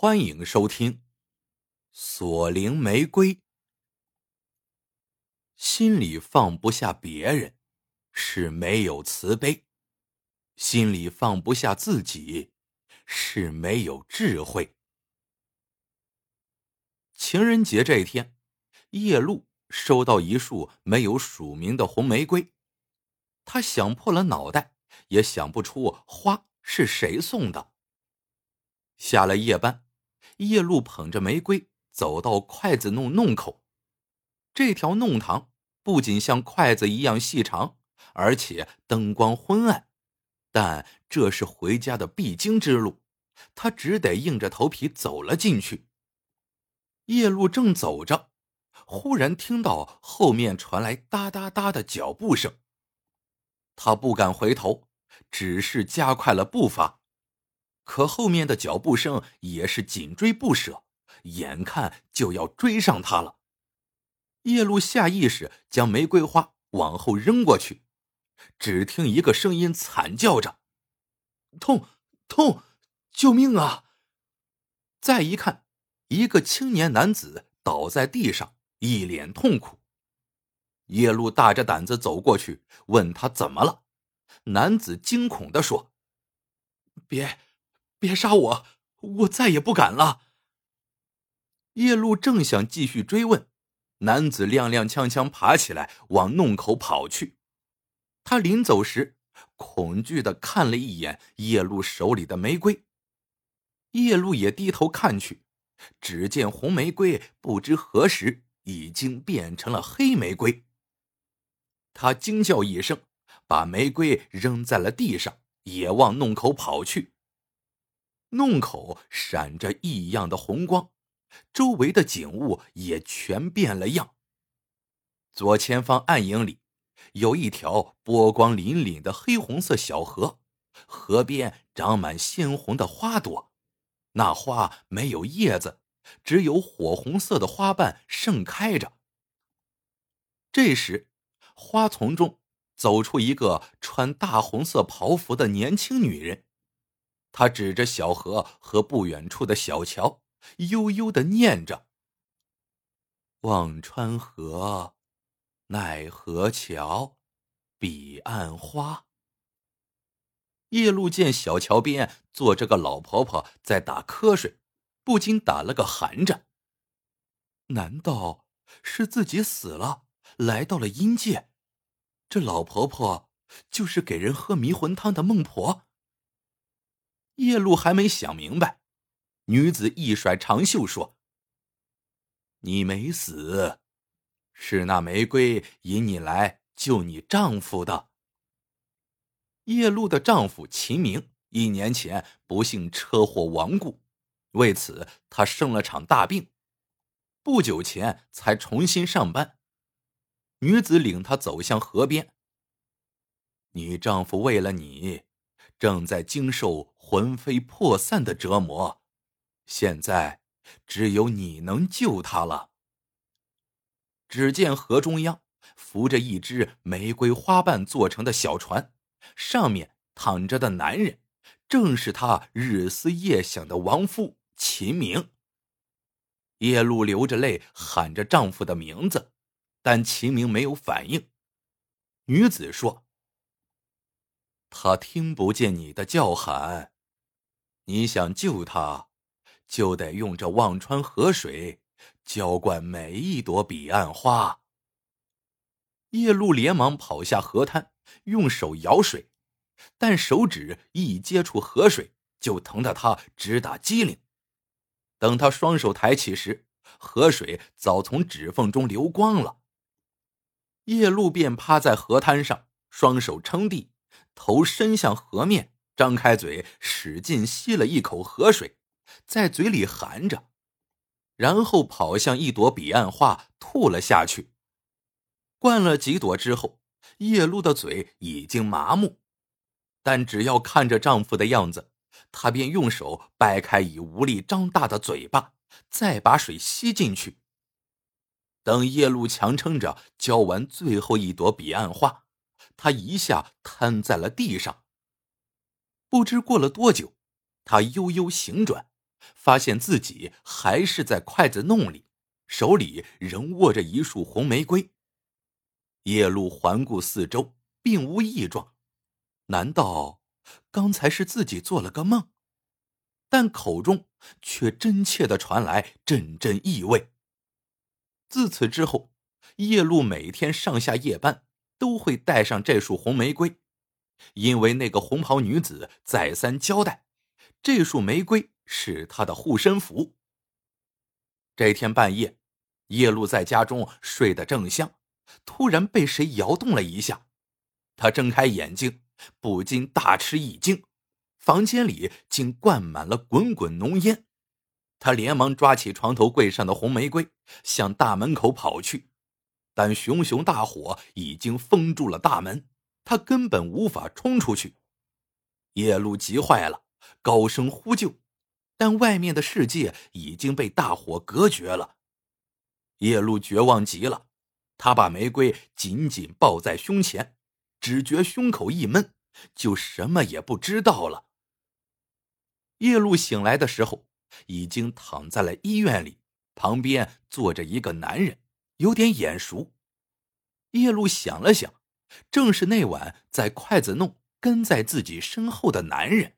欢迎收听《锁灵玫瑰》。心里放不下别人，是没有慈悲；心里放不下自己，是没有智慧。情人节这一天，叶露收到一束没有署名的红玫瑰，她想破了脑袋也想不出花是谁送的。下了夜班，叶露捧着玫瑰走到筷子弄弄口。这条弄堂不仅像筷子一样细长，而且灯光昏暗，但这是回家的必经之路，他只得硬着头皮走了进去。叶露正走着，忽然听到后面传来哒哒哒的脚步声。他不敢回头，只是加快了步伐。可后面的脚步声也是紧追不舍，眼看就要追上他了。叶露下意识将玫瑰花往后扔过去，只听一个声音惨叫着：“痛，痛，救命啊！”再一看，一个青年男子倒在地上，一脸痛苦。叶露大着胆子走过去，问他怎么了。男子惊恐的说：“别。”别杀我！我再也不敢了。叶露正想继续追问，男子踉踉跄跄爬起来往弄口跑去。他临走时，恐惧的看了一眼叶露手里的玫瑰。叶露也低头看去，只见红玫瑰不知何时已经变成了黑玫瑰。他惊叫一声，把玫瑰扔在了地上，也往弄口跑去。弄口闪着异样的红光，周围的景物也全变了样。左前方暗影里，有一条波光粼粼的黑红色小河，河边长满鲜红的花朵，那花没有叶子，只有火红色的花瓣盛开着。这时，花丛中走出一个穿大红色袍服的年轻女人。他指着小河和不远处的小桥，悠悠的念着：“忘川河，奈何桥，彼岸花。”叶路见小桥边坐着个老婆婆在打瞌睡，不禁打了个寒颤。难道是自己死了，来到了阴界？这老婆婆就是给人喝迷魂汤的孟婆？叶露还没想明白，女子一甩长袖说：“你没死，是那玫瑰引你来救你丈夫的。”叶露的丈夫秦明一年前不幸车祸亡故，为此他生了场大病，不久前才重新上班。女子领他走向河边。你丈夫为了你。正在经受魂飞魄散的折磨，现在只有你能救他了。只见河中央浮着一只玫瑰花瓣做成的小船，上面躺着的男人，正是他日思夜想的亡夫秦明。叶露流着泪喊着丈夫的名字，但秦明没有反应。女子说。他听不见你的叫喊，你想救他，就得用这忘川河水浇灌每一朵彼岸花。叶露连忙跑下河滩，用手舀水，但手指一接触河水，就疼得他直打激灵。等他双手抬起时，河水早从指缝中流光了。叶露便趴在河滩上，双手撑地。头伸向河面，张开嘴，使劲吸了一口河水，在嘴里含着，然后跑向一朵彼岸花，吐了下去。灌了几朵之后，叶露的嘴已经麻木，但只要看着丈夫的样子，她便用手掰开已无力张大的嘴巴，再把水吸进去。等叶露强撑着浇完最后一朵彼岸花。她一下瘫在了地上。不知过了多久，他悠悠醒转，发现自己还是在筷子弄里，手里仍握着一束红玫瑰。叶露环顾四周，并无异状，难道刚才是自己做了个梦？但口中却真切的传来阵阵异味。自此之后，叶露每天上下夜班都会带上这束红玫瑰，因为那个红袍女子再三交代，这束玫瑰是她的护身符。这天半夜，叶露在家中睡得正香，突然被谁摇动了一下，她睁开眼睛，不禁大吃一惊。房间里竟灌满了滚滚浓烟，他连忙抓起床头柜上的红玫瑰，向大门口跑去，但熊熊大火已经封住了大门，他根本无法冲出去。叶露急坏了，高声呼救，但外面的世界已经被大火隔绝了。叶露绝望极了，他把玫瑰紧紧抱在胸前，只觉胸口一闷，就什么也不知道了。叶露醒来的时候，已经躺在了医院里，旁边坐着一个男人，有点眼熟。叶露想了想，正是那晚在筷子弄跟在自己身后的男人。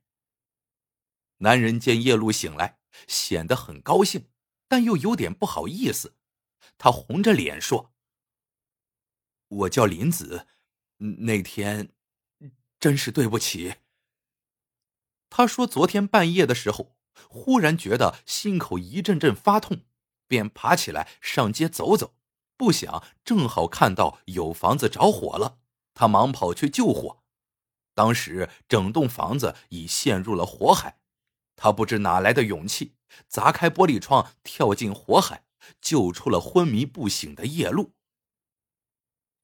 男人见叶露醒来，显得很高兴，但又有点不好意思。他红着脸说：“我叫林子，那天真是对不起。”他说：“昨天半夜的时候，忽然觉得心口一阵阵发痛，便爬起来上街走走。不想正好看到有房子着火了，他忙跑去救火。当时整栋房子已陷入了火海，他不知哪来的勇气，砸开玻璃窗跳进火海，救出了昏迷不醒的叶露。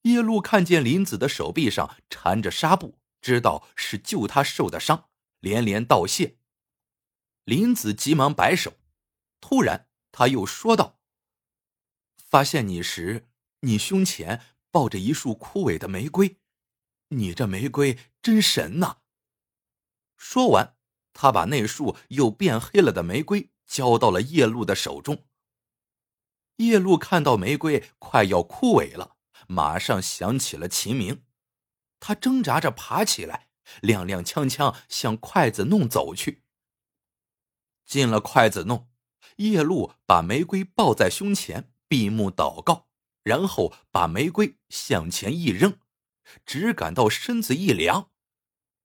叶露看见林子的手臂上缠着纱布，知道是救他受的伤。”连连道谢，林子急忙摆手。突然，他又说道：“发现你时，你胸前抱着一束枯萎的玫瑰，你这玫瑰真神呐！”说完，他把那束又变黑了的玫瑰交到了叶露的手中。叶露看到玫瑰快要枯萎了，马上想起了秦明，他挣扎着爬起来。踉踉跄跄向筷子弄走去。进了筷子弄，叶露把玫瑰抱在胸前，闭目祷告，然后把玫瑰向前一扔，只感到身子一凉。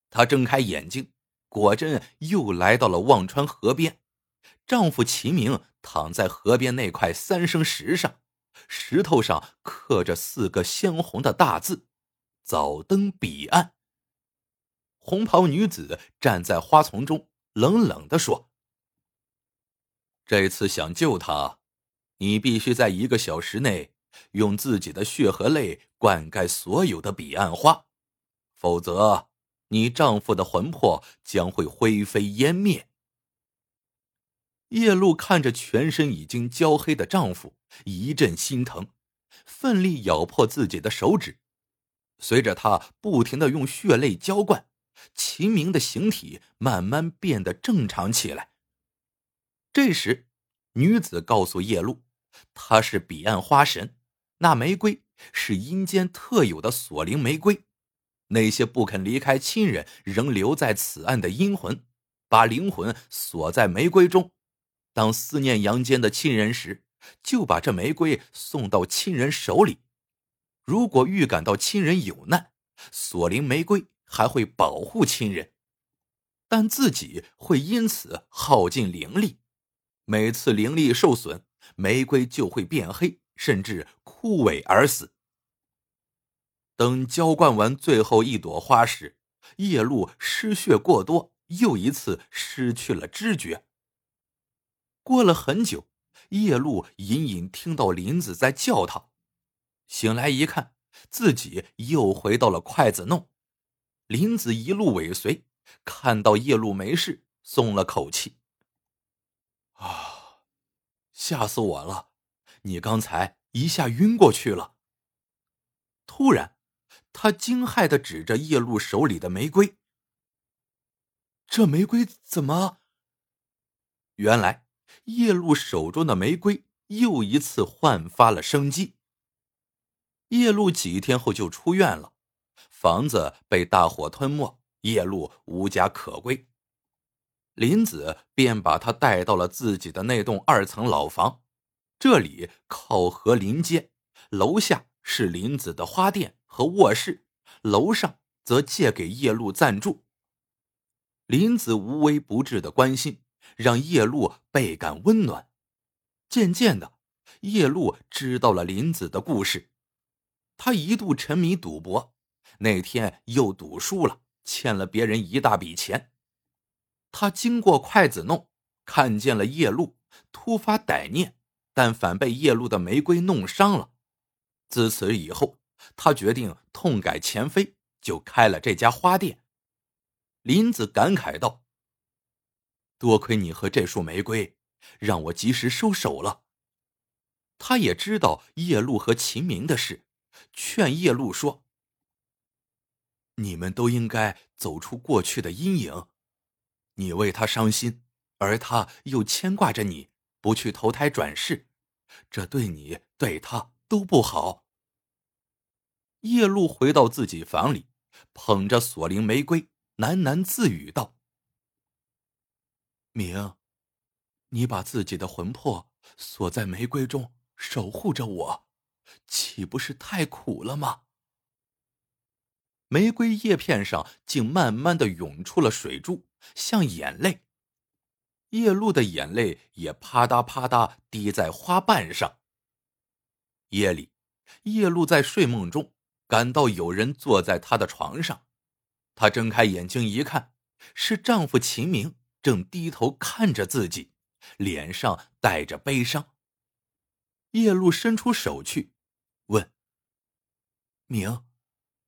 她睁开眼睛，果真又来到了忘川河边。丈夫齐明躺在河边那块三生石上，石头上刻着四个鲜红的大字：“早登彼岸。”红袍女子站在花丛中，冷冷的说：“这次想救他，你必须在一个小时内用自己的血和泪灌溉所有的彼岸花，否则你丈夫的魂魄将会灰飞烟灭。”叶露看着全身已经焦黑的丈夫，一阵心疼，奋力咬破自己的手指，随着她不停的用血泪浇灌。秦明的形体慢慢变得正常起来。这时，女子告诉叶露，她是彼岸花神，那玫瑰是阴间特有的锁灵玫瑰。那些不肯离开亲人、仍留在此岸的阴魂，把灵魂锁在玫瑰中。当思念阳间的亲人时，就把这玫瑰送到亲人手里。如果预感到亲人有难，锁灵玫瑰。还会保护亲人，但自己会因此耗尽灵力。每次灵力受损，玫瑰就会变黑，甚至枯萎而死。等浇灌完最后一朵花时，叶露失血过多，又一次失去了知觉。过了很久，叶露隐隐听到林子在叫他，醒来一看，自己又回到了筷子弄。林子一路尾随，看到叶露没事，松了口气。啊，吓死我了！你刚才一下晕过去了。突然，他惊骇的指着叶露手里的玫瑰：“这玫瑰怎么？”原来叶露手中的玫瑰又一次焕发了生机。叶露几天后就出院了，房子被大火吞没，叶露无家可归。林子便把她带到了自己的那栋二层老房，这里靠河临街，楼下是林子的花店和卧室，楼上则借给叶露暂住。林子无微不至的关心，让叶露倍感温暖。渐渐的，叶露知道了林子的故事。他一度沉迷赌博，那天又赌输了，欠了别人一大笔钱。他经过筷子弄，看见了叶露，突发歹念，但反被叶露的玫瑰弄伤了。自此以后，他决定痛改前非，就开了这家花店。林子感慨道：“多亏你和这束玫瑰，让我及时收手了。”他也知道叶露和秦明的事。劝叶露说：“你们都应该走出过去的阴影。你为他伤心，而他又牵挂着你，不去投胎转世，这对你对他都不好。”叶露回到自己房里，捧着锁灵玫瑰，喃喃自语道：“明，你把自己的魂魄锁在玫瑰中，守护着我。”岂不是太苦了吗？玫瑰叶片上竟慢慢的涌出了水珠，像眼泪。叶露的眼泪也啪嗒啪嗒滴在花瓣上。夜里，叶露在睡梦中感到有人坐在她的床上，她睁开眼睛一看，是丈夫秦明正低头看着自己，脸上带着悲伤。叶露伸出手去。问：“明，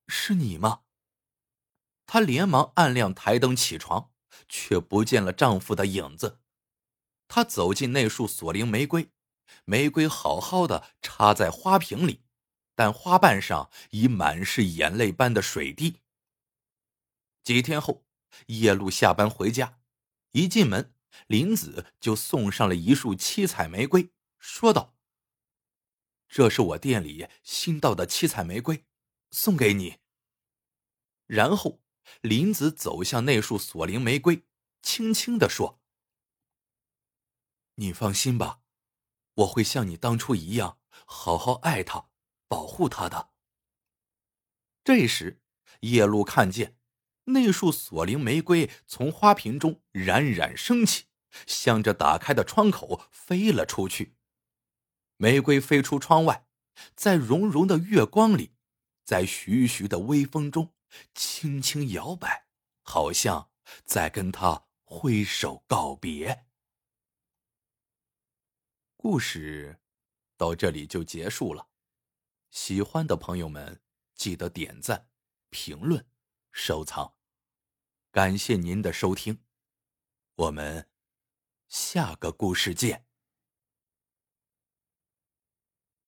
是你吗？”她连忙按亮台灯起床，却不见了丈夫的影子。她走进那束锁灵玫瑰，玫瑰好好的插在花瓶里，但花瓣上已满是眼泪般的水滴。几天后，叶露下班回家，一进门，林子就送上了一束七彩玫瑰，说道。这是我店里新到的七彩玫瑰，送给你。然后，林子走向那束锁灵玫瑰，轻轻的说：“你放心吧，我会像你当初一样，好好爱她，保护她的。”这时，叶露看见那束锁灵玫瑰从花瓶中冉冉升起，向着打开的窗口飞了出去。玫瑰飞出窗外，在融融的月光里，在徐徐的微风中，轻轻摇摆，好像在跟他挥手告别。故事到这里就结束了。喜欢的朋友们，记得点赞、评论、收藏。感谢您的收听，我们下个故事见。